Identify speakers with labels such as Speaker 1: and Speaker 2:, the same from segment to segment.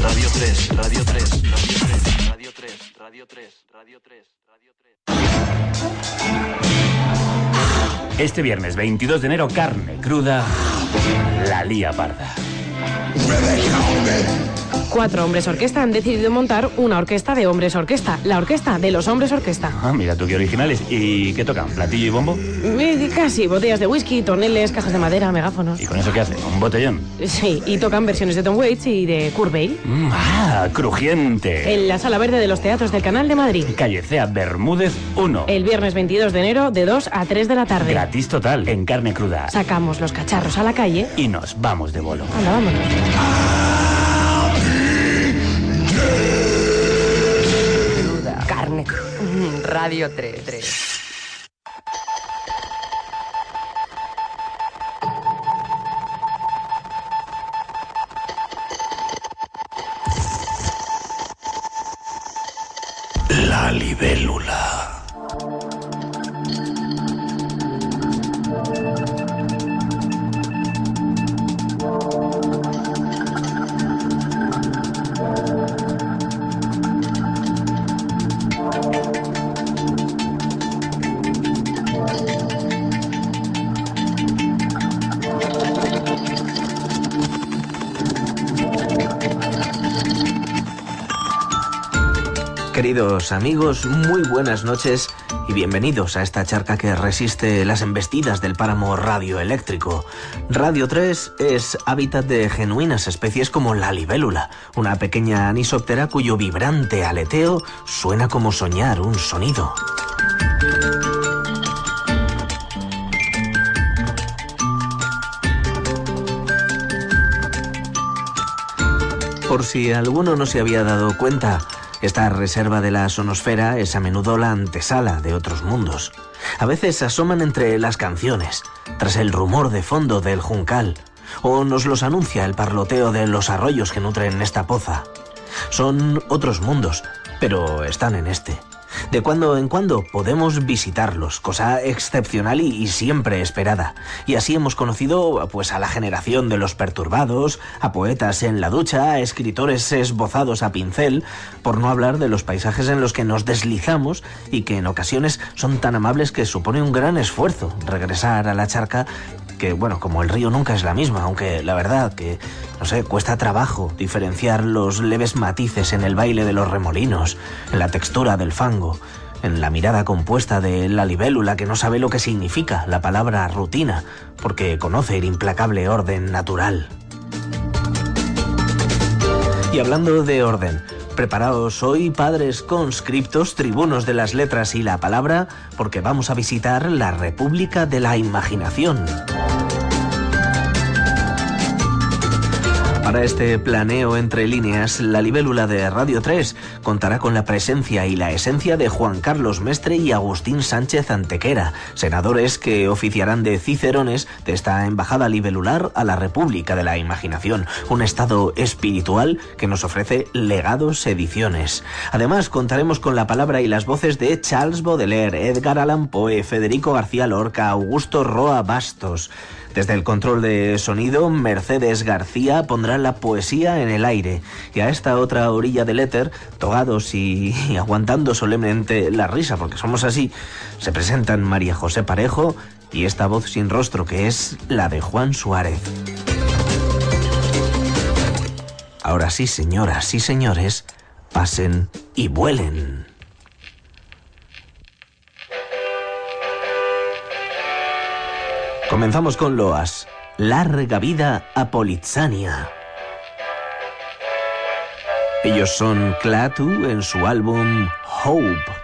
Speaker 1: Radio 3, Radio 3, Radio 3, Radio 3, Radio 3, Radio 3, Radio 3.
Speaker 2: Este viernes 22 de enero, carne cruda, la lía parda.
Speaker 3: Cuatro hombres orquesta han decidido montar una orquesta de hombres orquesta, la orquesta de los hombres orquesta.
Speaker 2: Ah, mira tú qué originales. ¿Y qué tocan? ¿Platillo y bombo?
Speaker 3: Eh, Casi, botellas de whisky, toneles, cajas de madera, megáfonos.
Speaker 2: ¿Y con eso qué hace? ¿Un botellón?
Speaker 3: Sí, y tocan versiones de Tom Waits y de Kurt Weill.
Speaker 2: Mm, ¡Ah! ¡Crujiente!
Speaker 3: En la sala verde de los teatros del Canal de Madrid.
Speaker 2: Calle Cea Bermúdez 1.
Speaker 3: El viernes 22 de enero de 2 a 3 de la tarde.
Speaker 2: Gratis total, en carne cruda.
Speaker 3: Sacamos los cacharros a la calle.
Speaker 2: Y nos vamos de bolo.
Speaker 3: Anda, vámonos.
Speaker 4: Radio 3. 3.
Speaker 5: Queridos amigos, muy buenas noches y bienvenidos a esta charca que resiste las embestidas del páramo radioeléctrico. Radio 3 es hábitat de genuinas especies como la libélula, una pequeña anisóptera cuyo vibrante aleteo suena como soñar un sonido. Por si alguno no se había dado cuenta, esta reserva de la sonosfera es a menudo la antesala de otros mundos. A veces asoman entre las canciones, tras el rumor de fondo del juncal, o nos los anuncia el parloteo de los arroyos que nutren esta poza. Son otros mundos, pero están en este. De cuando en cuando podemos visitarlos, cosa excepcional y, siempre esperada. Y así hemos conocido pues a la generación de los perturbados, a poetas en la ducha, a escritores esbozados a pincel, por no hablar de los paisajes en los que nos deslizamos y que en ocasiones son tan amables que supone un gran esfuerzo regresar a la charca que, bueno, como el río nunca es la misma, aunque la verdad que, no sé, cuesta trabajo diferenciar los leves matices en el baile de los remolinos, en la textura del fango, en la mirada compuesta de la libélula que no sabe lo que significa la palabra rutina, porque conoce el implacable orden natural. Y hablando de orden, preparaos hoy, padres conscriptos, tribunos de las letras y la palabra, porque vamos a visitar la República de la Imaginación. Para este planeo entre líneas, la libélula de Radio 3 contará con la presencia y la esencia de Juan Carlos Mestre y Agustín Sánchez Antequera, senadores que oficiarán de cicerones de esta embajada libelular a la República de la Imaginación, un estado espiritual que nos ofrece legados ediciones. Además, contaremos con la palabra y las voces de Charles Baudelaire, Edgar Allan Poe, Federico García Lorca, Augusto Roa Bastos. Desde el control de sonido, Mercedes García pondrá la poesía en el aire. Y a esta otra orilla del éter, togados y, aguantando solemnemente la risa, porque somos así, se presentan María José Parejo y esta voz sin rostro que es la de Juan Suárez. Ahora sí, señoras y señores, pasen y vuelen. Comenzamos con Loas. Larga vida a Polizania. Ellos son Clatu en su álbum Hope.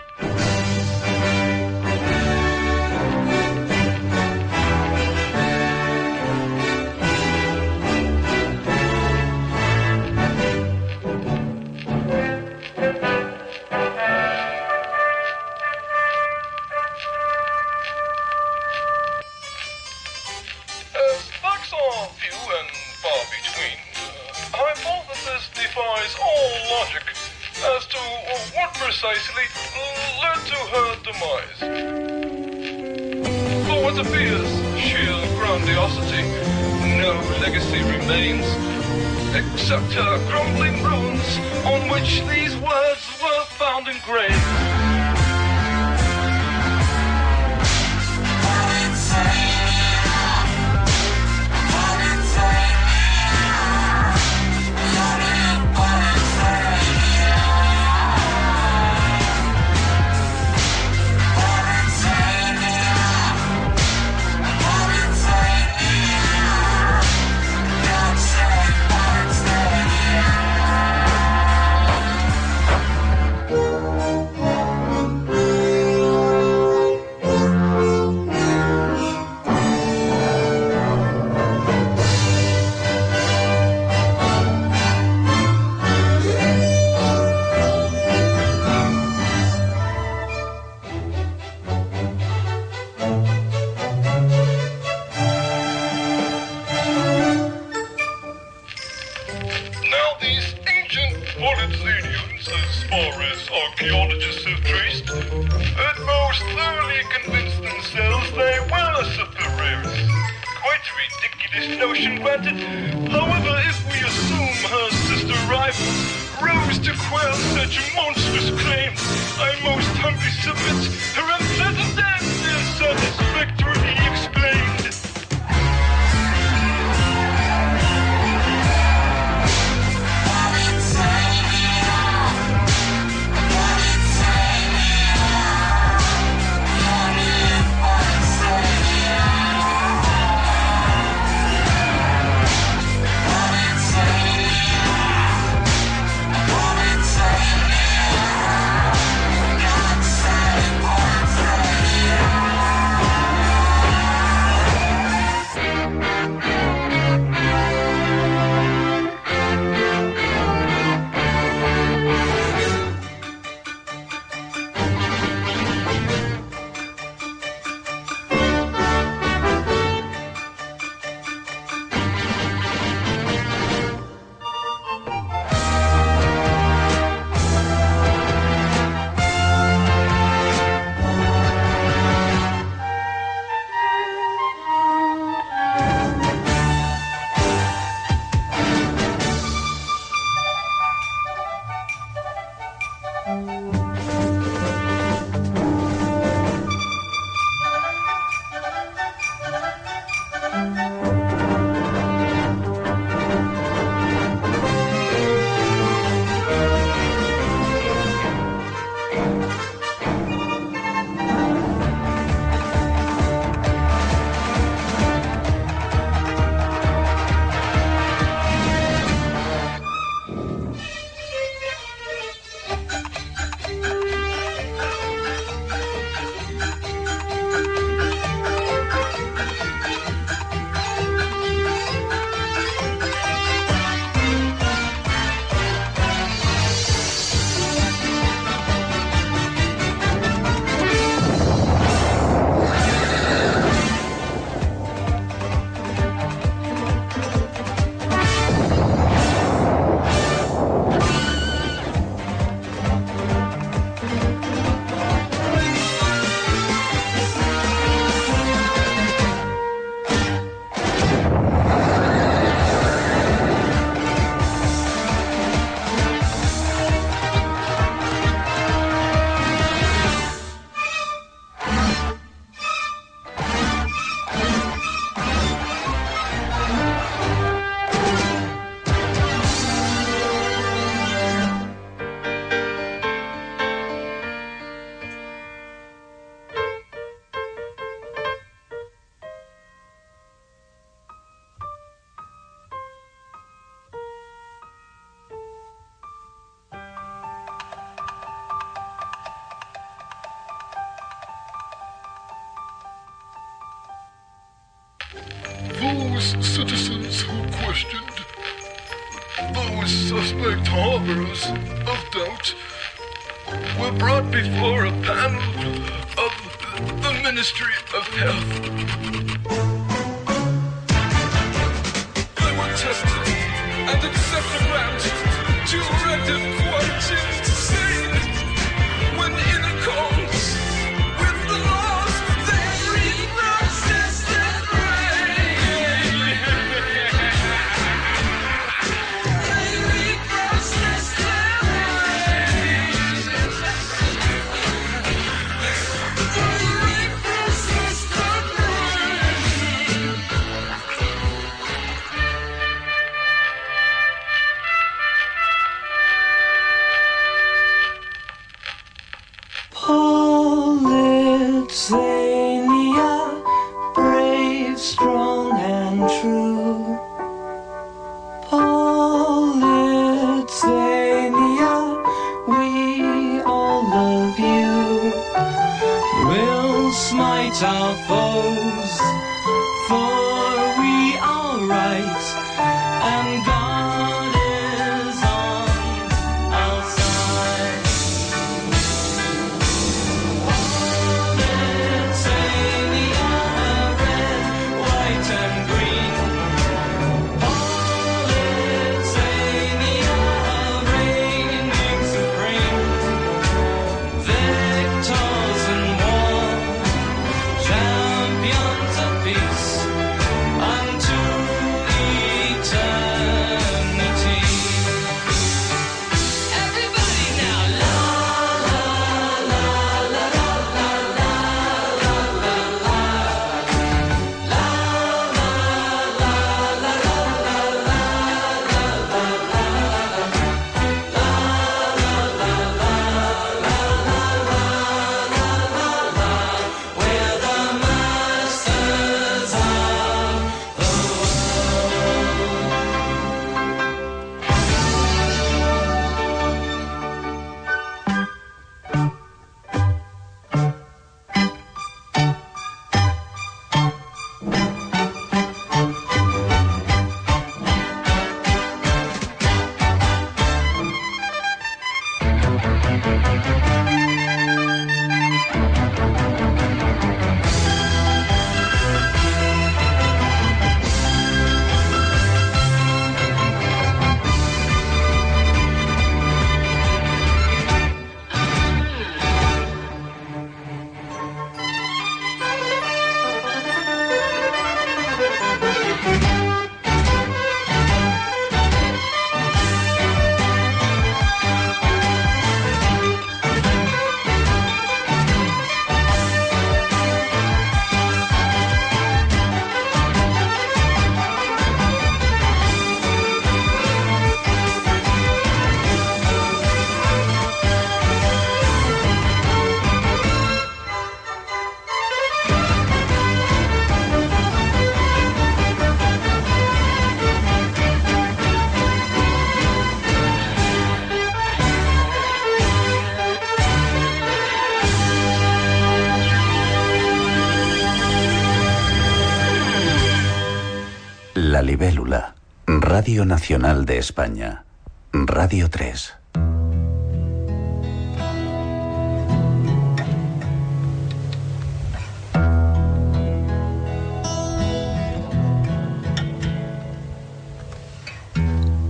Speaker 2: Radio Nacional de España. Radio 3.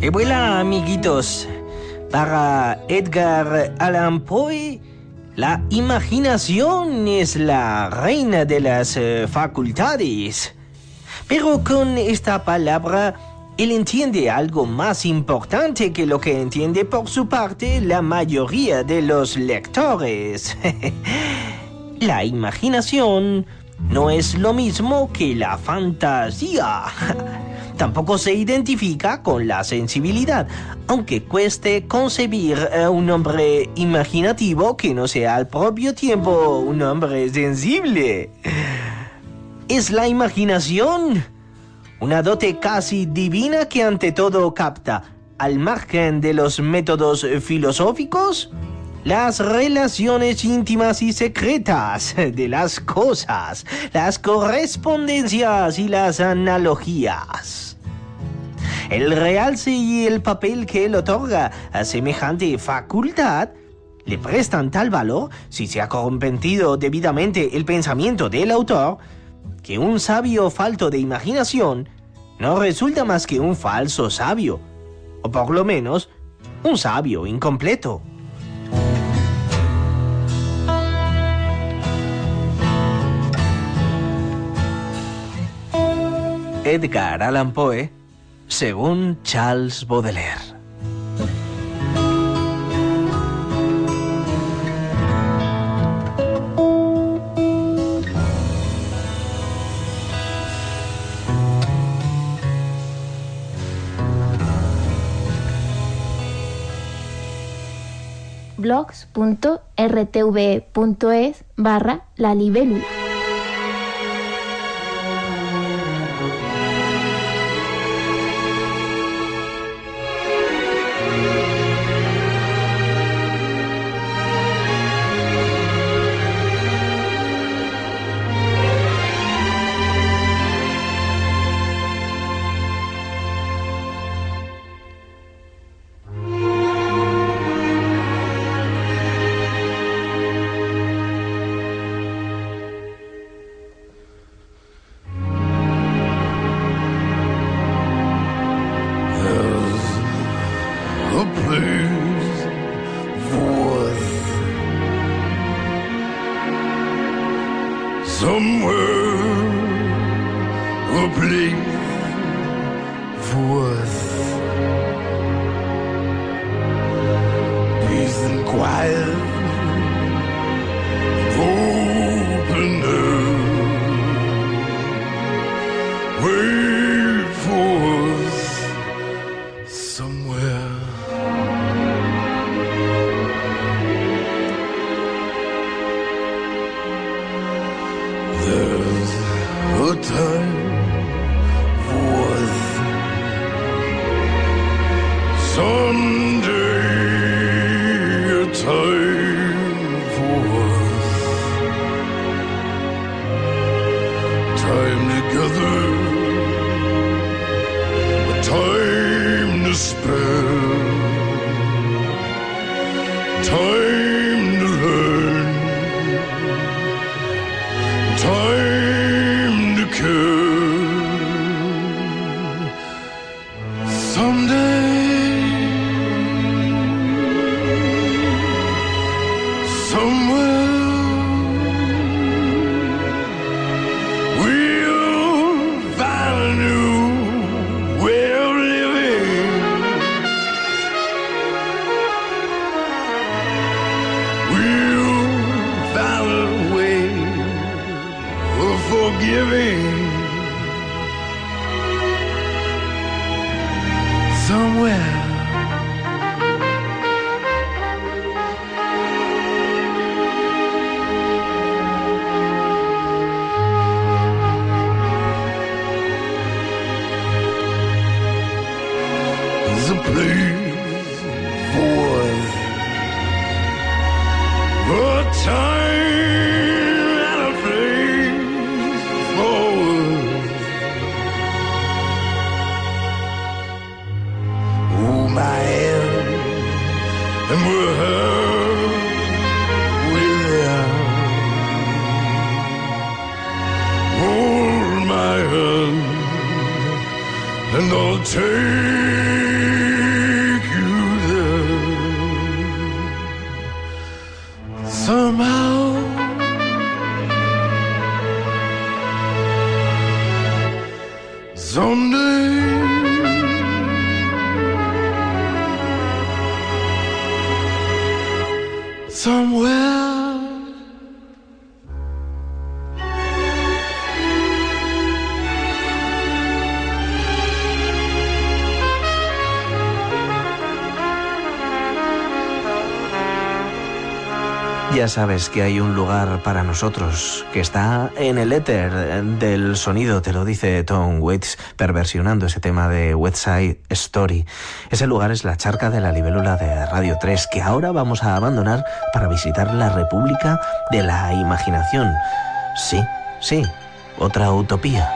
Speaker 5: Y voilà, amiguitos, para Edgar Allan Poe, la imaginación es la reina de las eh, facultades. Pero con esta palabra, él entiende algo más importante que lo que entiende por su parte la mayoría de los lectores. la imaginación no es lo mismo que la fantasía. Tampoco se identifica con la sensibilidad, aunque cueste concebir a un hombre imaginativo que no sea al propio tiempo un hombre sensible. Es la imaginación, una dote casi divina que ante todo capta, al margen de los métodos filosóficos, las relaciones íntimas y secretas de las cosas, las correspondencias y las analogías. El realce y el papel que él otorga a semejante facultad le prestan tal valor, si se ha corrompido debidamente el pensamiento del autor, que un sabio falto de imaginación no resulta más que un falso sabio, o por lo menos un sabio incompleto. Edgar Allan Poe, según Charles Baudelaire.
Speaker 6: blogs.rtv.es barra la libélula.
Speaker 7: Somewhere.
Speaker 5: Ya sabes que hay un lugar para nosotros que está en el éter del sonido, te lo dice Tom Waits, perversionando ese tema de West Side Story. Ese lugar es la charca de la libélula de Radio 3, que ahora vamos a abandonar para visitar la República de la Imaginación. Sí, sí, otra utopía.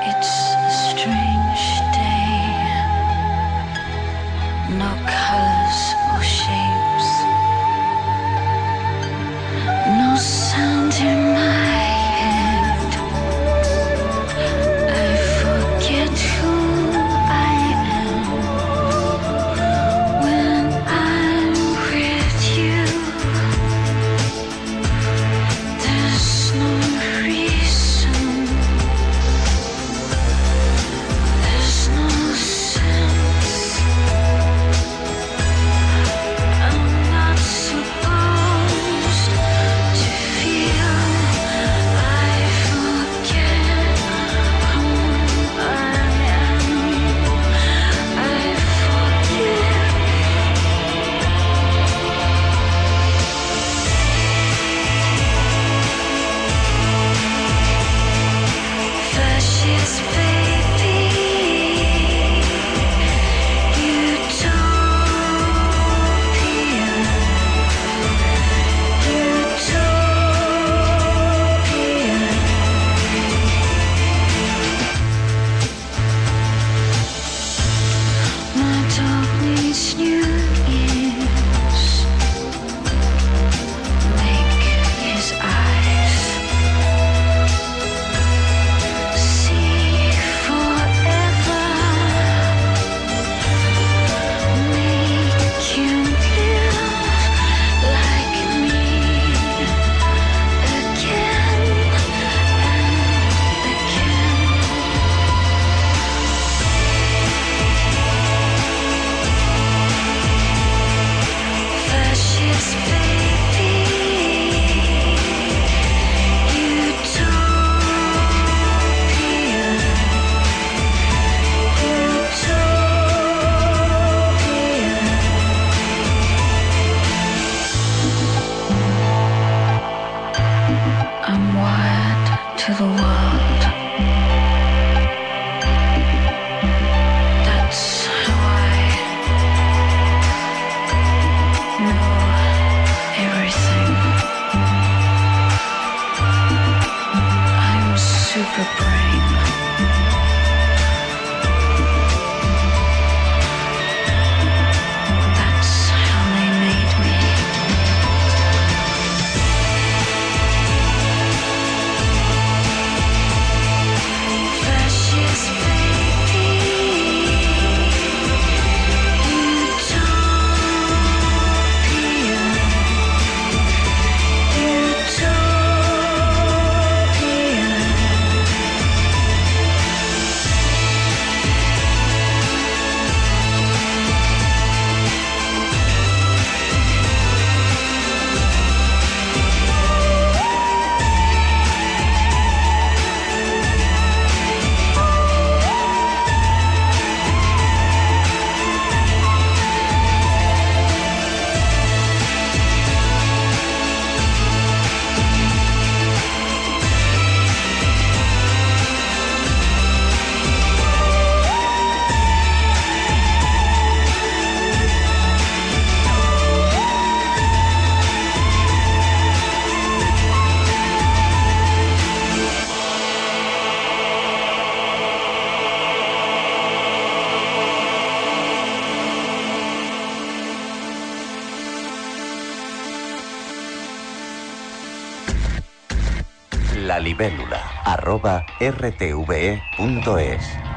Speaker 8: rtve.es.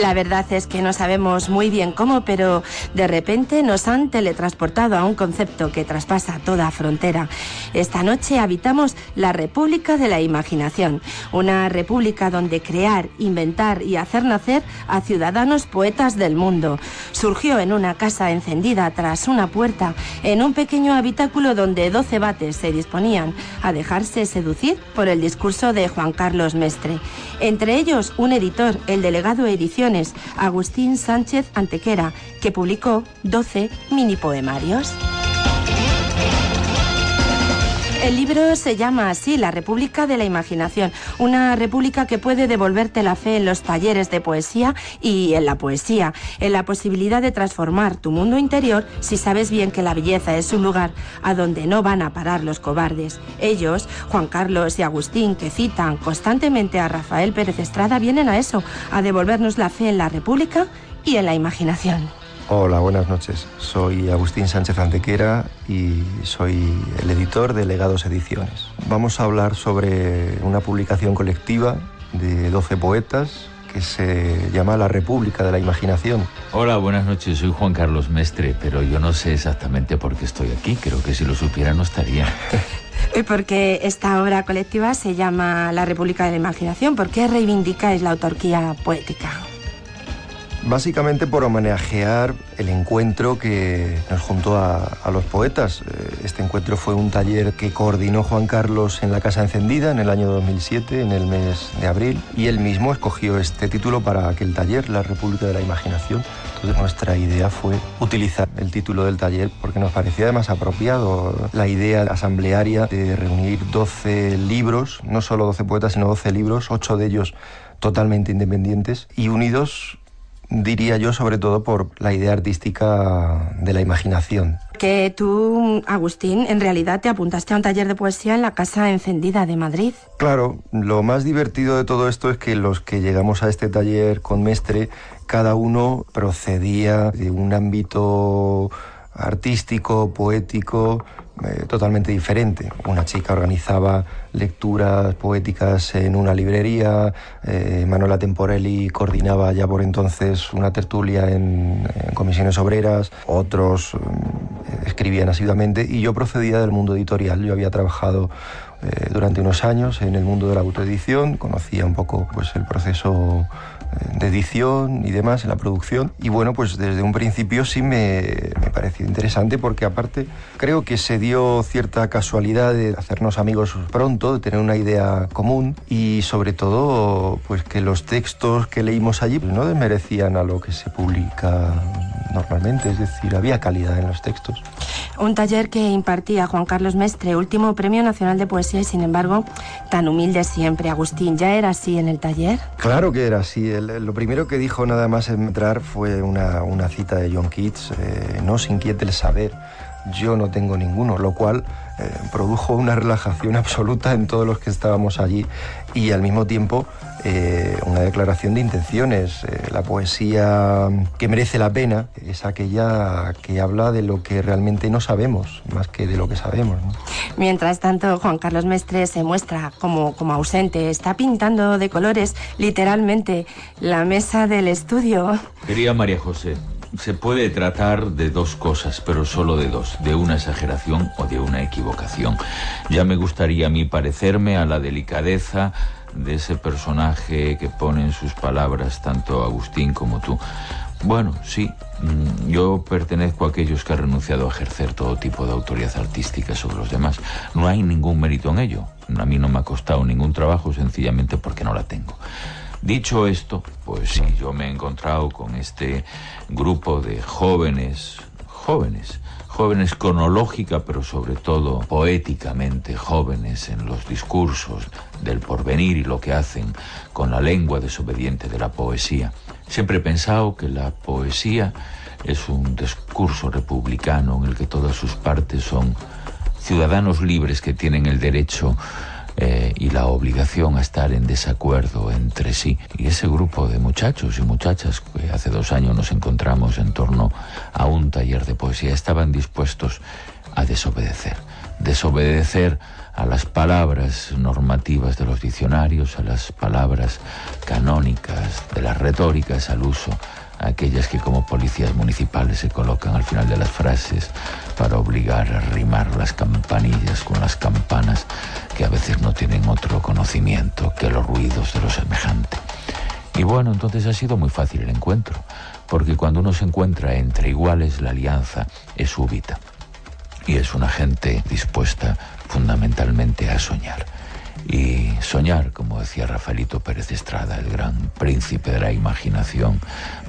Speaker 9: La verdad es que no sabemos muy bien cómo, pero de repente nos han teletransportado a un concepto que traspasa toda frontera. Esta noche habitamos la República de la Imaginación, una república donde crear, inventar y hacer nacer a ciudadanos poetas del mundo. Surgió en una casa encendida tras una puerta, en un pequeño habitáculo donde 12 bates se disponían a dejarse seducir por el discurso de Juan Carlos Mestre. Entre ellos, un editor, el delegado Agustín Sánchez Antequera, que publicó 12 mini poemarios. El libro se llama así, La República de la Imaginación, una república que puede devolverte la fe en los talleres de poesía y en la poesía, en la posibilidad de transformar tu mundo interior si sabes bien que la belleza es un lugar a donde no van a parar los cobardes. Ellos, Juan Carlos y Agustín, que citan constantemente a Rafael Pérez Estrada, vienen a eso, a devolvernos la fe en la república y en la imaginación.
Speaker 10: Hola, buenas noches. Soy Agustín Sánchez Antequera y soy el editor de Legados Ediciones. Vamos a hablar sobre una publicación colectiva de 12 poetas que se llama La República de la Imaginación.
Speaker 11: Hola, buenas noches. Soy Juan Carlos Mestre, pero yo no sé exactamente por qué estoy aquí. Creo que si lo supiera no estaría.
Speaker 9: Y porque esta obra colectiva se llama La República de la Imaginación, ¿por qué reivindicáis la autarquía poética?
Speaker 10: Básicamente por homenajear el encuentro que nos juntó a, los poetas. Eh, Este encuentro fue un taller que coordinó Juan Carlos en la Casa Encendida en el año 2007, en el mes de abril, y él mismo escogió este título para aquel taller, La República de la Imaginación. Entonces nuestra idea fue utilizar el título del taller porque nos parecía además apropiado la idea asamblearia de reunir 12 libros, no solo 12 poetas, sino 12 libros, 8 de ellos totalmente independientes y unidos diría yo, sobre todo por la idea artística de la imaginación.
Speaker 9: Que tú, Agustín, en realidad te apuntaste a un taller de poesía en la Casa Encendida de Madrid.
Speaker 10: Claro, lo más divertido de todo esto es que los que llegamos a este taller con Mestre, cada uno procedía de un ámbito artístico, poético, eh, totalmente diferente. Una chica organizaba lecturas poéticas en una librería, eh, Manuela Temporelli coordinaba ya por entonces una tertulia en, comisiones obreras, otros eh, escribían asiduamente y yo procedía del mundo editorial. Yo había trabajado eh, durante unos años en el mundo de la autoedición, conocía un poco pues, el proceso de edición y demás en la producción. Y bueno, pues desde un principio sí me, me, pareció interesante porque aparte creo que se dio cierta casualidad de hacernos amigos pronto, de tener una idea común y sobre todo pues que los textos que leímos allí pues, no desmerecían a lo que se publica normalmente, es decir, había calidad en los textos.
Speaker 9: Un taller que impartía Juan Carlos Mestre, último Premio Nacional de Poesía y sin embargo tan humilde siempre. Agustín, ¿ya era así en el taller?
Speaker 10: Claro que era así. El, lo primero que dijo nada más entrar fue una, una cita de John Keats, eh, no se inquiete el saber, yo no tengo ninguno, lo cual eh, produjo una relajación absoluta en todos los que estábamos allí y al mismo tiempo eh, una declaración de intenciones. Eh, la poesía que merece la pena es aquella que habla de lo que realmente no sabemos, más que de lo que sabemos. ¿no?
Speaker 9: Mientras tanto, Juan Carlos Mestre se muestra como, como ausente, está pintando de colores literalmente la mesa del estudio.
Speaker 11: Quería María José, se puede tratar de dos cosas, pero solo de dos, de una exageración o de una equivocación. Ya me gustaría a mí parecerme a la delicadeza de ese personaje que pone en sus palabras tanto Agustín como tú. Bueno, sí, mm, yo pertenezco a aquellos que han renunciado a ejercer todo tipo de autoridad artística sobre los demás. No hay ningún mérito en ello. A mí no me ha costado ningún trabajo sencillamente porque no la tengo. Dicho esto, pues sí, yo me he encontrado con este grupo de jóvenes, jóvenes, jóvenes cronológica, pero sobre todo poéticamente jóvenes en los discursos del porvenir y lo que hacen con la lengua desobediente de la poesía. Siempre he pensado que la poesía es un discurso republicano en el que todas sus partes son ciudadanos libres que tienen el derecho eh, y la obligación a estar en desacuerdo entre sí. Y ese grupo de muchachos y muchachas que hace dos años nos encontramos en torno a un taller de poesía estaban dispuestos a desobedecer. Desobedecer a las palabras normativas de los diccionarios, a las palabras canónicas de las retóricas, al uso aquellas que como policías municipales se colocan al final de las frases para obligar a rimar las campanillas con las campanas que a veces no tienen otro conocimiento que los ruidos de lo semejante. Y bueno, entonces ha sido muy fácil el encuentro, porque cuando uno se encuentra entre iguales la alianza es súbita y es una gente dispuesta fundamentalmente a soñar. Y soñar, como decía Rafaelito Pérez Estrada, el gran príncipe de la imaginación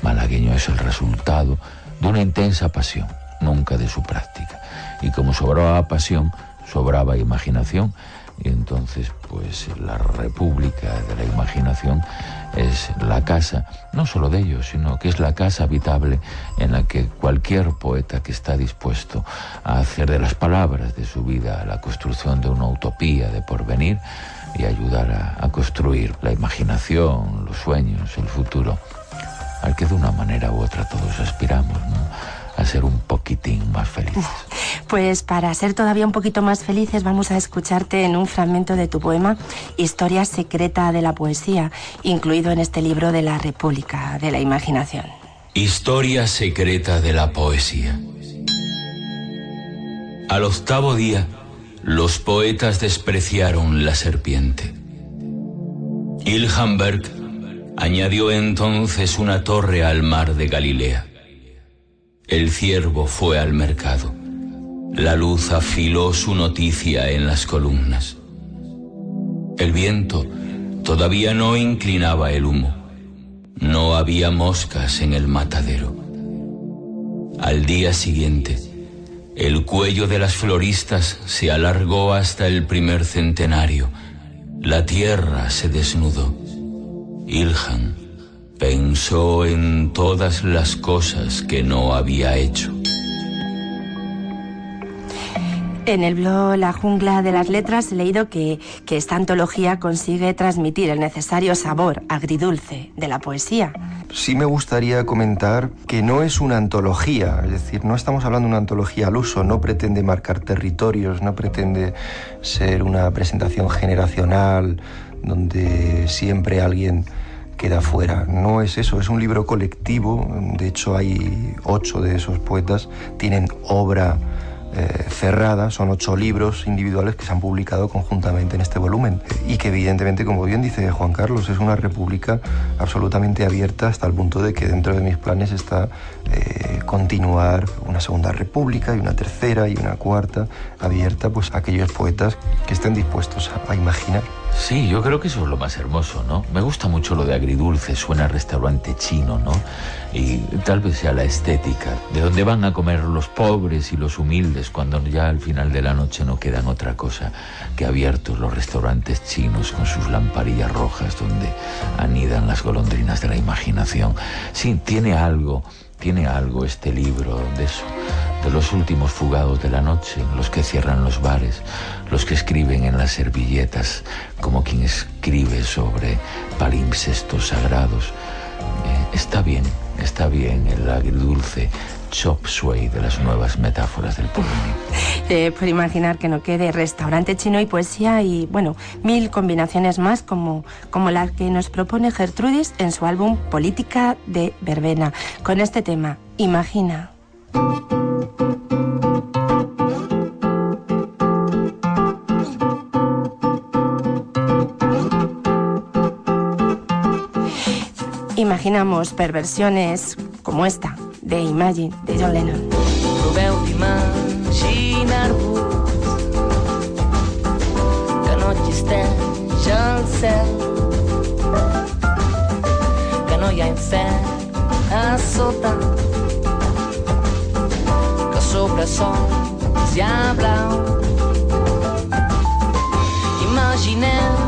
Speaker 11: malagueño, es el resultado de una intensa pasión, nunca de su práctica. Y como sobraba pasión, sobraba imaginación, y entonces pues la República de la Imaginación es la casa, no solo de ellos, sino que es la casa habitable en la que cualquier poeta que está dispuesto a hacer de las palabras de su vida la construcción de una utopía de porvenir y ayudar a, a construir la imaginación, los sueños, el futuro, al que de una manera u otra todos aspiramos, ¿no? a ser un poquitín más felices.
Speaker 9: Pues para ser todavía un poquito más felices vamos a escucharte en un fragmento de tu poema Historia secreta de la poesía, incluido en este libro de la República de la Imaginación.
Speaker 12: Historia secreta de la poesía. Al octavo día, los poetas despreciaron la serpiente. Ilhamberg añadió entonces una torre al mar de Galilea. El ciervo fue al mercado. La luz afiló su noticia en las columnas. El viento todavía no inclinaba el humo. No había moscas en el matadero. Al día siguiente, el cuello de las floristas se alargó hasta el primer centenario. La tierra se desnudó. Ilhan pensó en todas las cosas que no había hecho.
Speaker 9: En el blog La Jungla de las Letras he leído que, que esta antología consigue transmitir el necesario sabor agridulce de la poesía.
Speaker 10: Sí me gustaría comentar que no es una antología, es decir, no estamos hablando de una antología al uso, no pretende marcar territorios, no pretende ser una presentación generacional donde siempre alguien queda fuera. No es eso, es un libro colectivo, de hecho hay ocho de esos poetas, tienen obra eh, cerrada, son ocho libros individuales que se han publicado conjuntamente en este volumen. Y que evidentemente, como bien dice Juan Carlos, es una república absolutamente abierta hasta el punto de que dentro de mis planes está eh, continuar una segunda república y una tercera y una cuarta abierta pues aquellos poetas que estén dispuestos a, a imaginar.
Speaker 11: Sí, yo creo que eso es lo más hermoso, ¿no? Me gusta mucho lo de agridulce, suena a restaurante chino, ¿no? Y tal vez sea la estética, de donde van a comer los pobres y los humildes cuando ya al final de la noche no quedan otra cosa que abiertos los restaurantes chinos con sus lamparillas rojas donde anidan las golondrinas de la imaginación. Sí, tiene algo, tiene algo este libro de eso, de los últimos fugados de la noche, los que cierran los bares, los que escriben en las servilletas, como quien escribe sobre palimpsestos sagrados. Eh, está bien, está bien el agridulce chop suey de las nuevas metáforas del porvenir.
Speaker 9: Eh, por imaginar que no quede restaurante chino y poesía y, bueno, mil combinaciones más como, como la que nos propone Gertrudis en su álbum Política de Verbena, con este tema, Imagina. Imaginamos perversiones como esta de Imagine de John Lennon.
Speaker 13: Proveu d'imaginar-vos que no existeix el cel, que no hi ha infern a sota, que sobre sols hi ha blau. Imagineu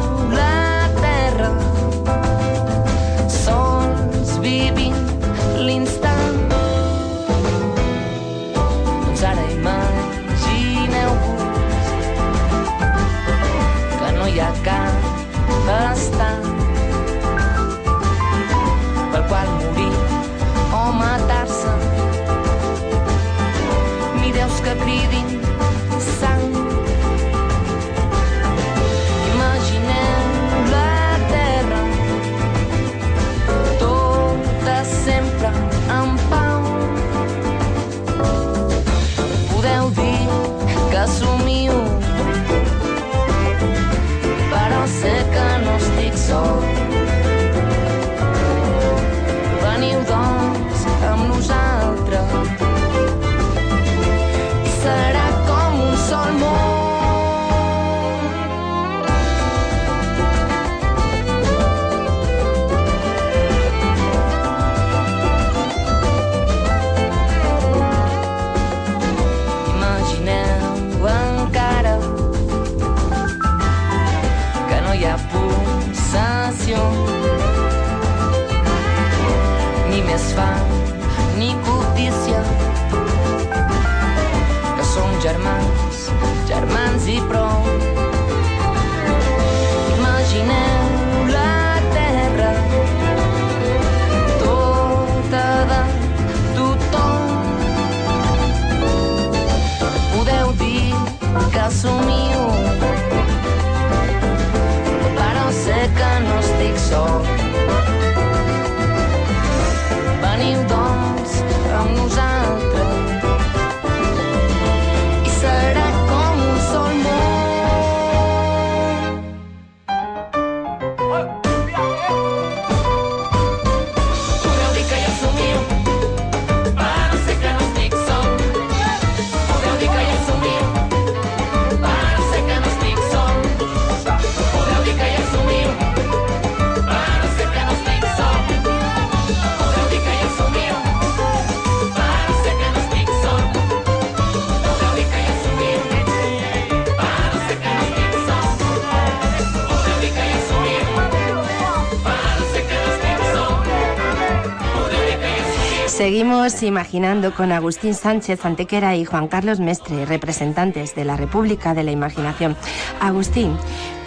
Speaker 9: Seguimos imaginando con Agustín Sánchez Antequera y Juan Carlos Mestre, representantes de la República de la Imaginación. Agustín,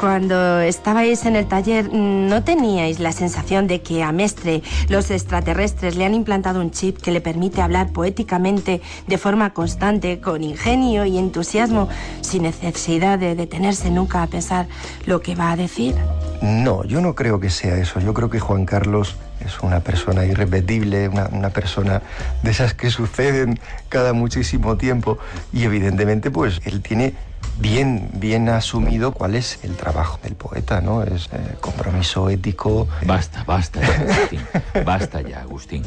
Speaker 9: cuando estabais en el taller, ¿no teníais la sensación de que a Mestre los extraterrestres le han implantado un chip que le permite hablar poéticamente de forma constante, con ingenio y entusiasmo, sin necesidad de detenerse nunca a pensar lo que va a decir?
Speaker 10: No, yo no creo que sea eso. Yo creo que Juan Carlos es una persona irrepetible, una, una persona de esas que suceden cada muchísimo tiempo y evidentemente pues él tiene bien, bien asumido cuál es el trabajo del poeta, ¿no? Es eh, compromiso ético.
Speaker 11: Basta, basta ya, Agustín. Basta ya, Agustín.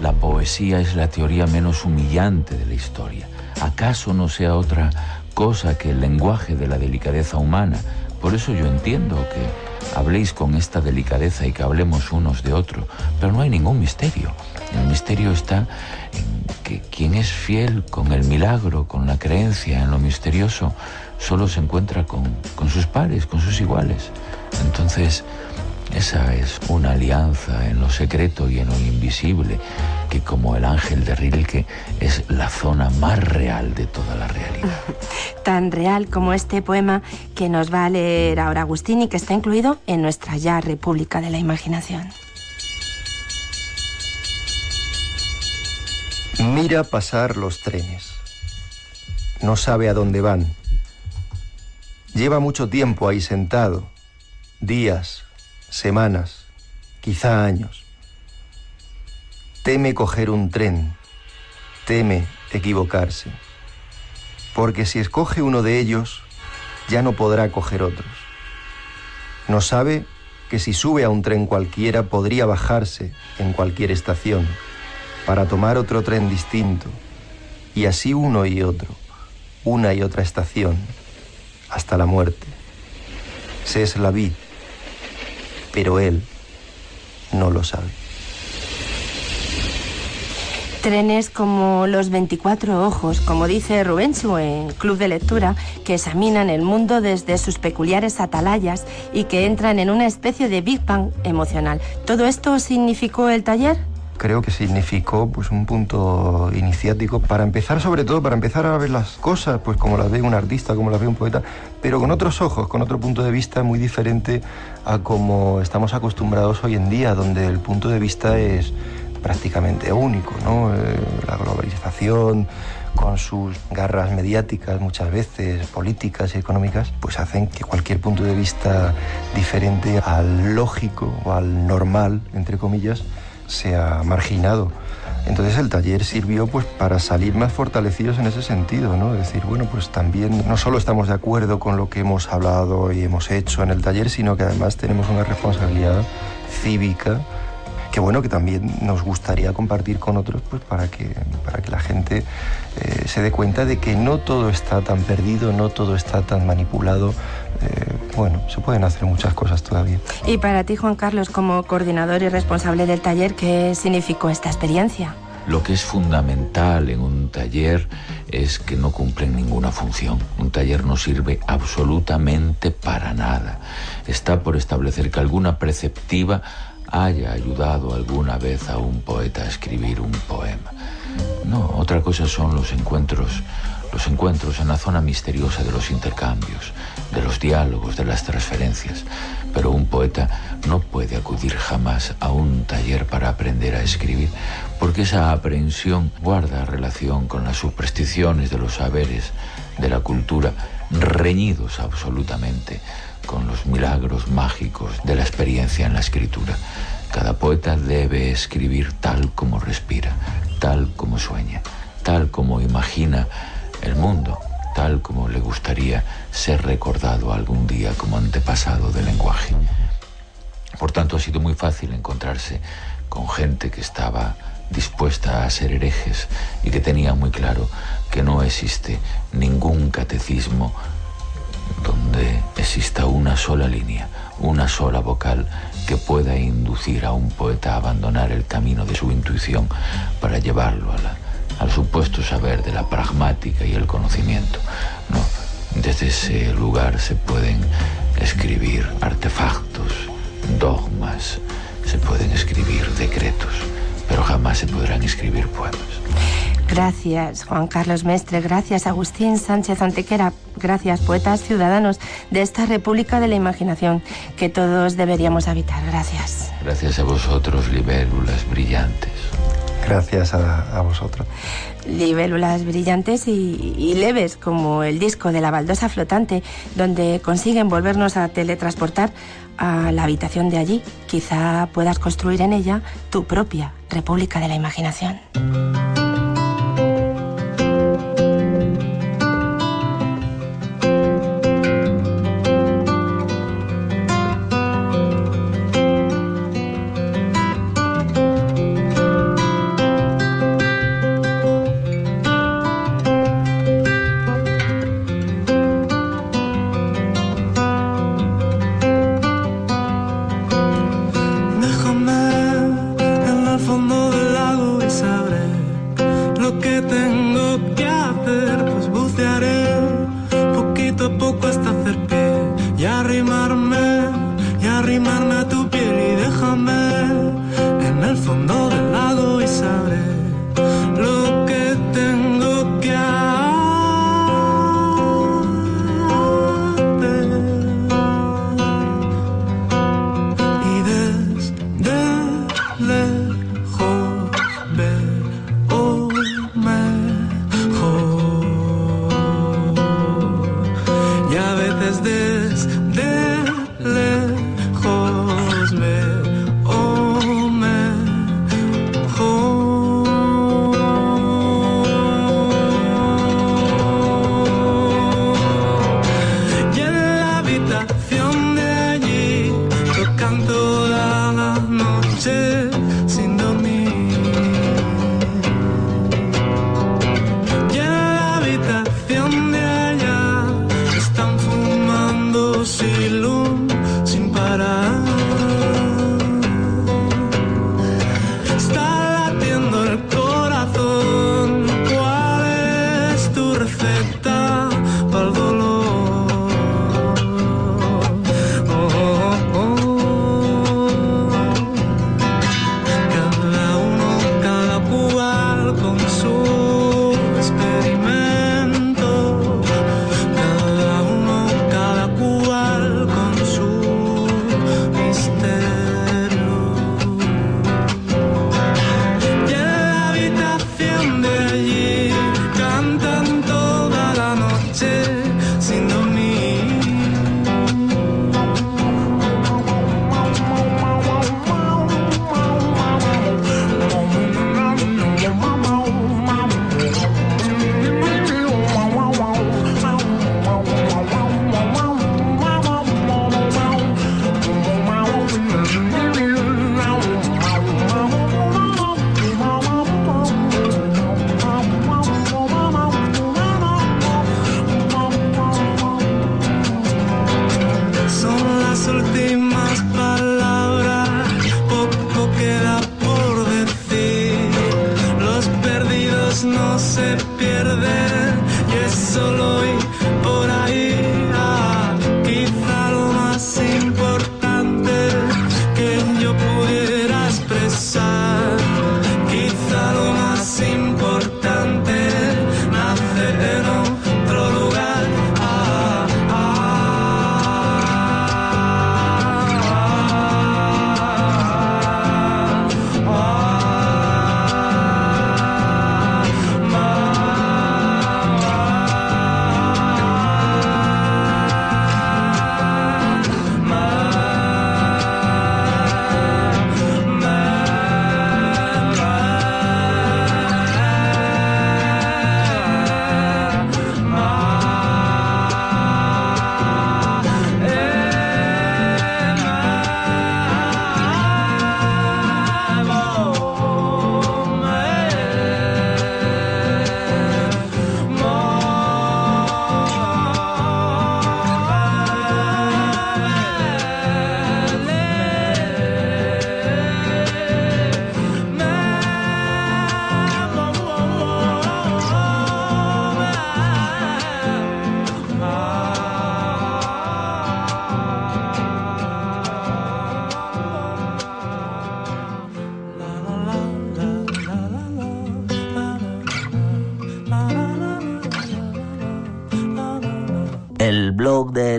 Speaker 11: La poesía es la teoría menos humillante de la historia. ¿Acaso no sea otra cosa que el lenguaje de la delicadeza humana? Por eso yo entiendo que habléis con esta delicadeza y que hablemos unos de otros, pero no hay ningún misterio. El misterio está en que quien es fiel con el milagro, con la creencia en lo misterioso, solo se encuentra con, con sus pares, con sus iguales. Entonces, esa es una alianza en lo secreto y en lo invisible, que como el ángel de Rilke es la zona más real de toda la realidad.
Speaker 9: Tan real como este poema que nos va a leer ahora Agustín y que está incluido en nuestra ya República de la Imaginación.
Speaker 10: Mira pasar los trenes. No sabe a dónde van. Lleva mucho tiempo ahí sentado. Días, semanas, quizá años. Teme coger un tren. Teme equivocarse. Porque si escoge uno de ellos, ya no podrá coger otros. No sabe que si sube a un tren cualquiera podría bajarse en cualquier estación para tomar otro tren distinto, y así uno y otro, una y otra estación, hasta la muerte. Se es la vid, pero él no lo sabe.
Speaker 9: Trenes como los 24 ojos, como dice Rubenchu en Club de Lectura, que examinan el mundo desde sus peculiares atalayas y que entran en una especie de Big Bang emocional. ¿Todo esto significó el taller?
Speaker 10: Creo que significó pues un punto iniciático para empezar sobre todo para empezar a ver las cosas pues como las ve un artista como las ve un poeta pero con otros ojos con otro punto de vista muy diferente a como estamos acostumbrados hoy en día donde el punto de vista es prácticamente único no Eh, la globalización con sus garras mediáticas muchas veces políticas y económicas pues hacen que cualquier punto de vista diferente al lógico o al normal entre comillas sea marginado. Entonces el taller sirvió pues para salir más fortalecidos en ese sentido, ¿no? Decir, bueno, pues también no solo estamos de acuerdo con lo que hemos hablado y hemos hecho en el taller, sino que además tenemos una responsabilidad cívica que bueno que también nos gustaría compartir con otros pues para que para que la gente eh, se dé cuenta de que no todo está tan perdido, no todo está tan manipulado. Eh, bueno, se pueden hacer muchas cosas todavía.
Speaker 9: Y para ti, Juan Carlos, como coordinador y responsable del taller, ¿qué significó esta experiencia?
Speaker 11: Lo que es fundamental en un taller es que no cumplen ninguna función. Un taller no sirve absolutamente para nada. Está por establecer que alguna preceptiva haya ayudado alguna vez a un poeta a escribir un poema. No, otra cosa son los encuentros, los encuentros en la zona misteriosa de los intercambios, de los diálogos, de las transferencias. Pero un poeta no puede acudir jamás a un taller para aprender a escribir, porque esa aprehensión guarda relación con las supersticiones de los saberes, de la cultura, reñidos absolutamente con los milagros mágicos de la experiencia en la escritura. Cada poeta debe escribir tal como respira, tal como sueña, tal como imagina el mundo, tal como le gustaría ser recordado algún día como antepasado del lenguaje. Por tanto, ha sido muy fácil encontrarse con gente que estaba dispuesta a ser herejes y que tenía muy claro que no existe ningún catecismo donde exista una sola línea, una sola vocal que pueda inducir a un poeta a abandonar el camino de su intuición para llevarlo al supuesto saber de la pragmática y el conocimiento. No, desde ese lugar se pueden escribir artefactos, dogmas, se pueden escribir decretos, pero jamás se podrán escribir poemas.
Speaker 9: Gracias, Juan Carlos Mestre. Gracias, Agustín Sánchez Antequera. Gracias, poetas ciudadanos de esta República de la Imaginación que todos deberíamos habitar. Gracias.
Speaker 11: Gracias a vosotros, libélulas brillantes.
Speaker 10: Gracias a, a vosotros.
Speaker 9: Libélulas brillantes y, y leves, como el disco de la baldosa flotante, donde consiguen volvernos a teletransportar a la habitación de allí. Quizá puedas construir en ella tu propia República de la Imaginación.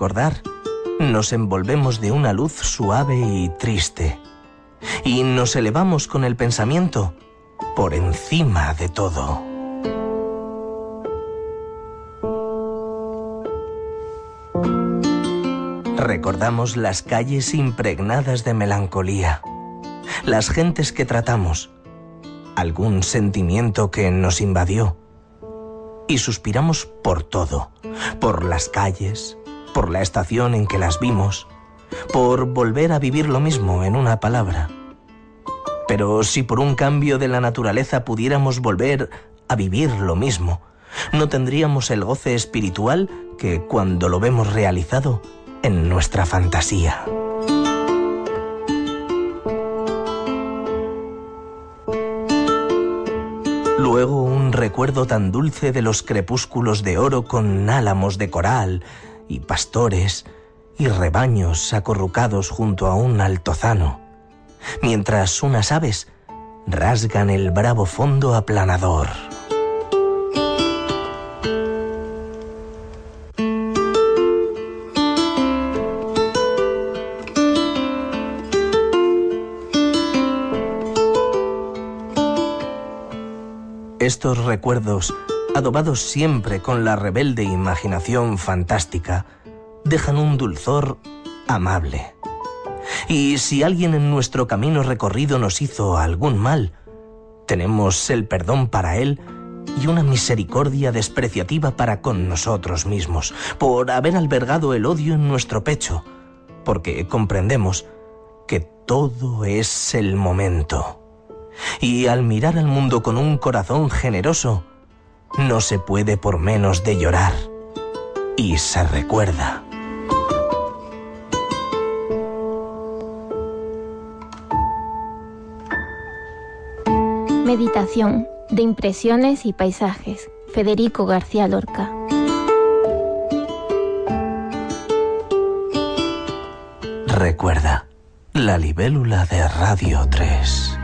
Speaker 5: recordar, nos envolvemos de una luz suave y triste, y nos elevamos con el pensamiento por encima de todo. Recordamos las calles impregnadas de melancolía, las gentes que tratamos, algún sentimiento que nos invadió, y suspiramos por todo, por las calles, por la estación en que las vimos, por volver a vivir lo mismo en una palabra. Pero si por un cambio de la naturaleza pudiéramos volver a vivir lo mismo, no tendríamos el goce espiritual que cuando lo vemos realizado en nuestra fantasía. Luego un recuerdo tan dulce de los crepúsculos de oro con álamos de coral y pastores y rebaños acorrucados junto a un altozano, mientras unas aves rasgan el bravo fondo aplanador. Estos recuerdos, adobados siempre con la rebelde imaginación fantástica, dejan un dulzor amable. Y si alguien en nuestro camino recorrido nos hizo algún mal, tenemos el perdón para él y una misericordia despreciativa para con nosotros mismos, por haber albergado el odio en nuestro pecho, porque comprendemos que todo es el momento. Y al mirar al mundo con un corazón generoso, no se puede por menos de llorar. Y se recuerda.
Speaker 6: Meditación de impresiones y paisajes. Federico García Lorca.
Speaker 5: Recuerda, la libélula de Radio 3.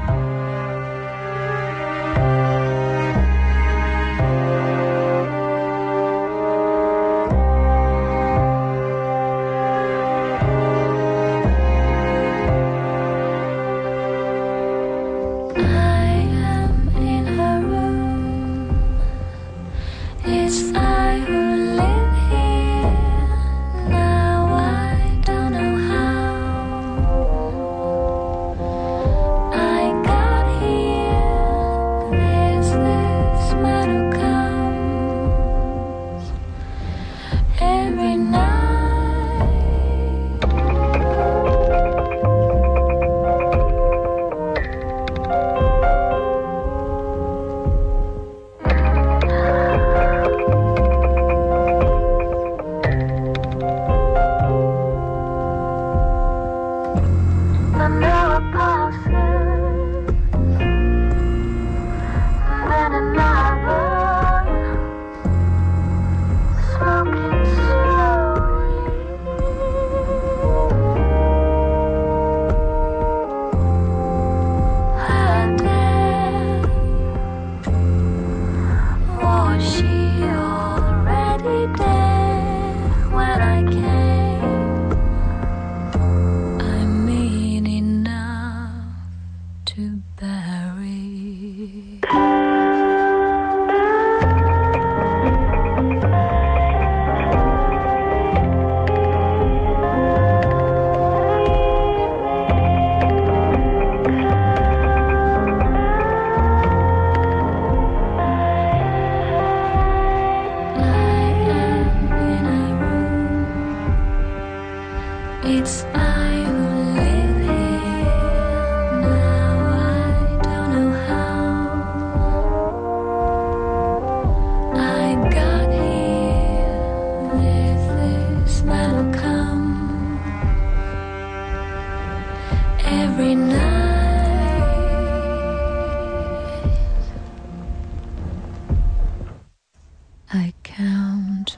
Speaker 14: Count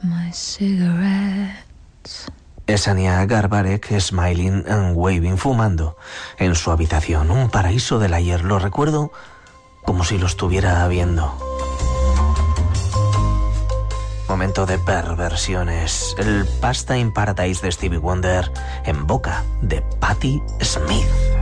Speaker 15: Garbarek smiling and waving fumando en su habitación, un paraíso del ayer. Lo recuerdo como si lo estuviera viendo. Momento de perversiones. El Pasta in Paradise de Stevie Wonder en boca de Patti Smith.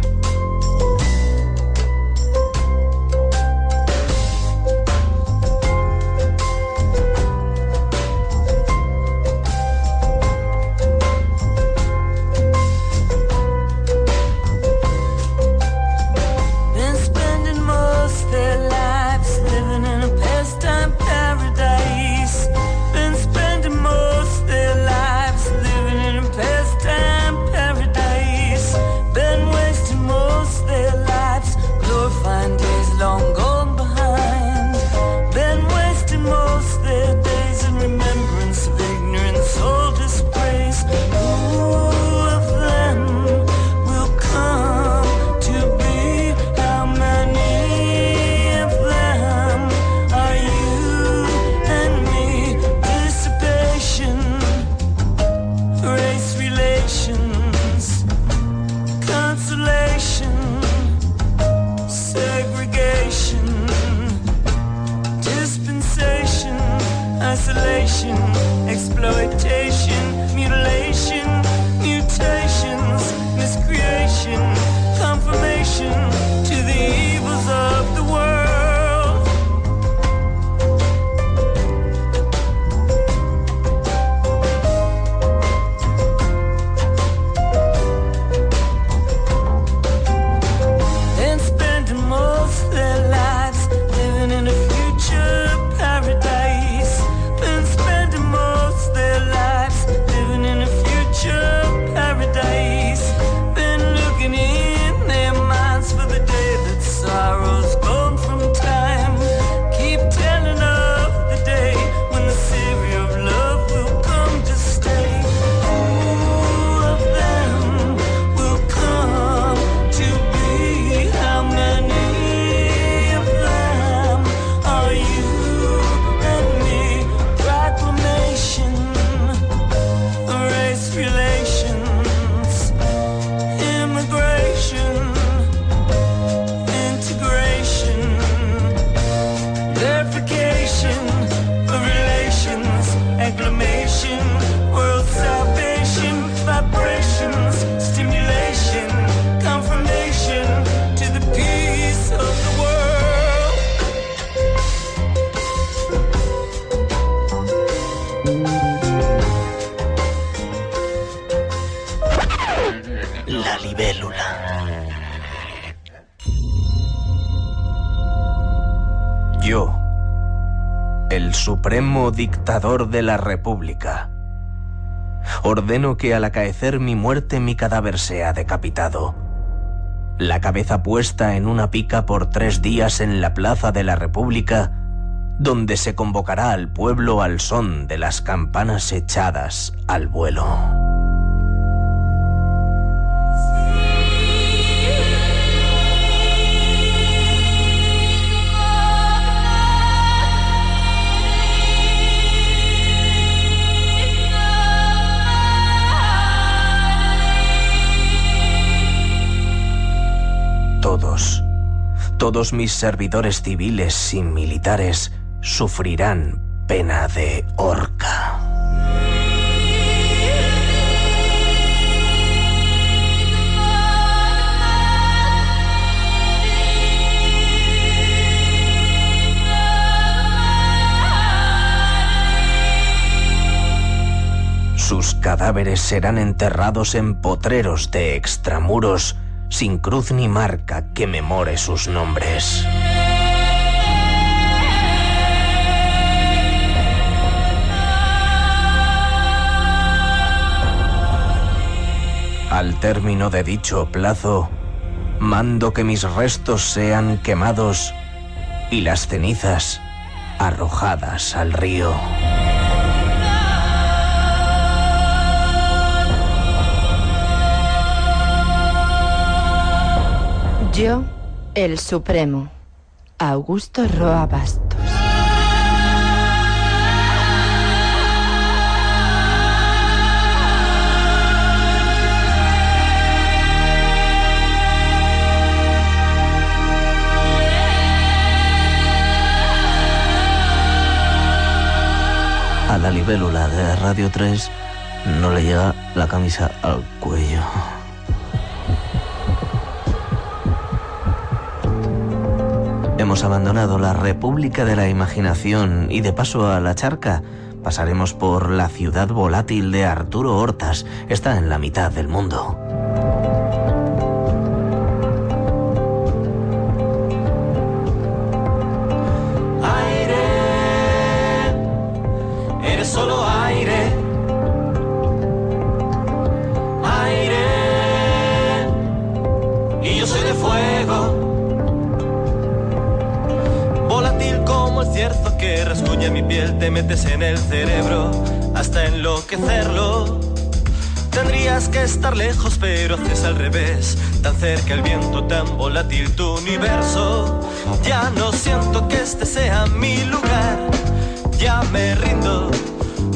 Speaker 15: Supremo dictador de la República, ordeno que al acaecer mi muerte mi cadáver sea decapitado, la cabeza puesta en una pica por tres días en la plaza de la República, donde se convocará al pueblo al son de las campanas echadas al vuelo. Todos mis servidores civiles y militares sufrirán pena de horca. Sus cadáveres serán enterrados en potreros de extramuros sin cruz ni marca que memore sus nombres.
Speaker 5: Al término de dicho plazo, mando que mis restos sean quemados y las cenizas arrojadas al río.
Speaker 9: Yo, el Supremo, Augusto Roa Bastos.
Speaker 5: A la libélula de Radio 3 no le llega la camisa al cuello. Hemos abandonado la República de la Imaginación y de paso a la charca pasaremos por la ciudad volátil de Arturo Hortas. Está en la mitad del mundo.
Speaker 13: Cierzo que rasguña mi piel, te metes en el cerebro hasta enloquecerlo. Tendrías que estar lejos, pero haces al revés. Tan cerca el viento, tan volátil tu universo. Ya no siento que este sea mi lugar. Ya me rindo,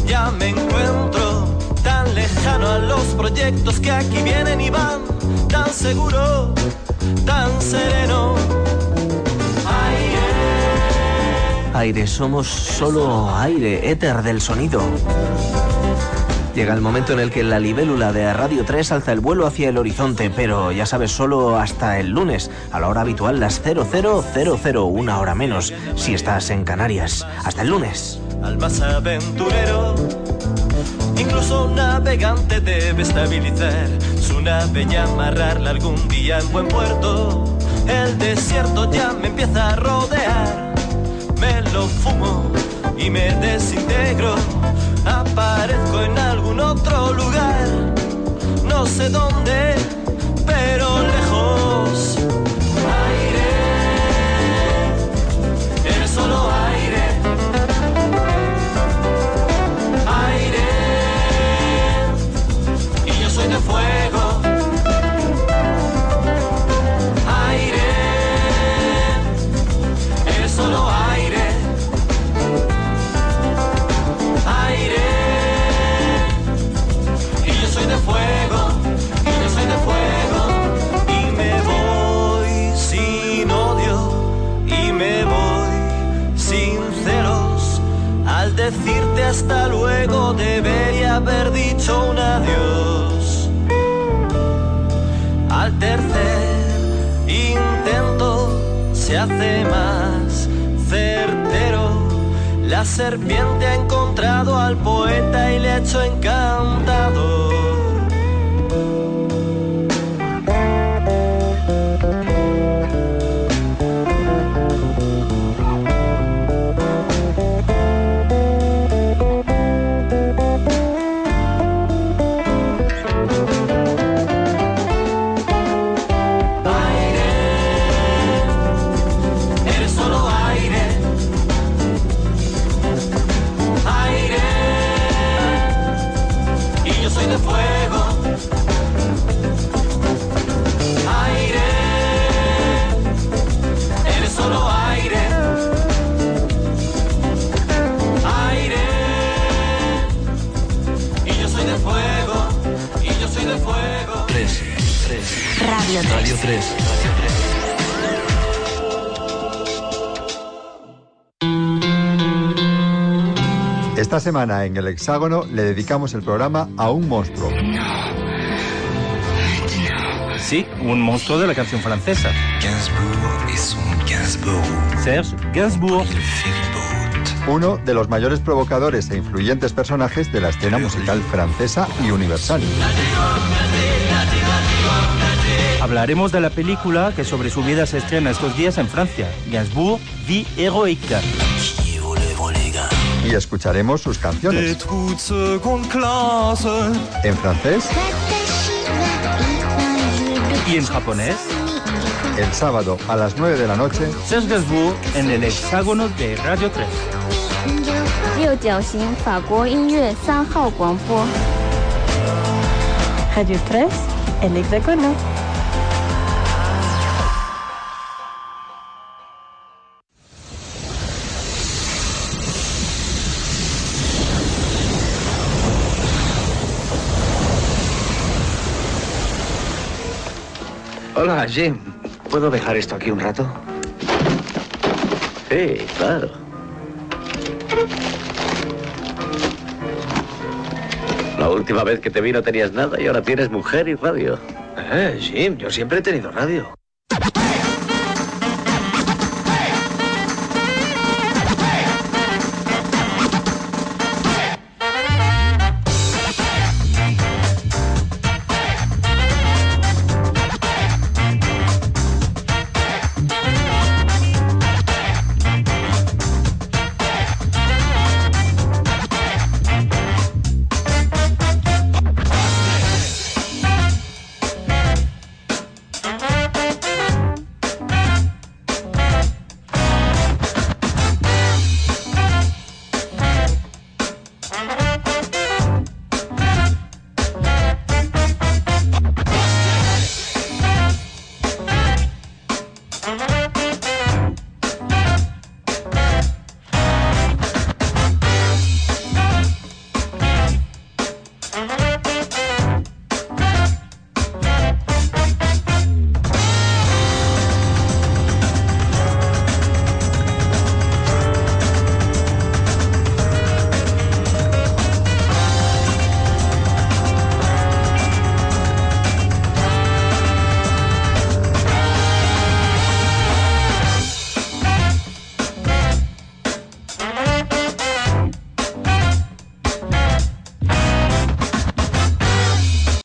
Speaker 13: ya me encuentro tan lejano a los proyectos que aquí vienen y van. Tan seguro, tan sereno.
Speaker 5: Aire, somos solo aire, éter del sonido. Llega el momento en el que la libélula de Radio 3 alza el vuelo hacia el horizonte, pero ya sabes, solo hasta el lunes, a la hora habitual, las 0000, una hora menos, si estás en Canarias. Hasta el lunes.
Speaker 13: al más aventurero. Incluso un navegante debe estabilizar su nave y amarrarla algún día en buen puerto. El desierto ya me empieza a rodear. Me lo fumo y me desintegro. Aparezco en algún otro lugar. No sé dónde, pero lejos. Aire, eres solo aire. Hasta luego debería haber dicho un adiós. Al tercer intento se hace más certero. La serpiente ha encontrado al poeta y le ha hecho encantado.
Speaker 6: 3.
Speaker 1: Radio 3.
Speaker 16: Esta semana en el Hexágono le dedicamos el programa a un monstruo.
Speaker 17: Sí, un monstruo de la canción francesa.
Speaker 18: Gainsbourg et son Gainsbourg.
Speaker 17: Serge Gainsbourg.
Speaker 16: Uno de los mayores provocadores e influyentes personajes de la escena musical francesa y universal.
Speaker 17: Hablaremos de la película que sobre su vida se estrena estos días en Francia, Gainsbourg, Vie héroïque.
Speaker 16: Y escucharemos sus canciones.
Speaker 19: Des trous de seconde classe.
Speaker 16: En francés
Speaker 17: ¿Y en japonés?
Speaker 16: El sábado a las 9 de la noche,
Speaker 17: Serge Gainsbourg en el hexágono de Radio 3.
Speaker 20: 六角形法国音乐三号广播。
Speaker 21: Radio 3, el hexágono.
Speaker 22: Hola, Jim. ¿Puedo dejar esto aquí un rato? Sí, claro. La última vez que te vi no tenías nada y ahora tienes mujer y radio. Eh, Jim, yo siempre he tenido radio.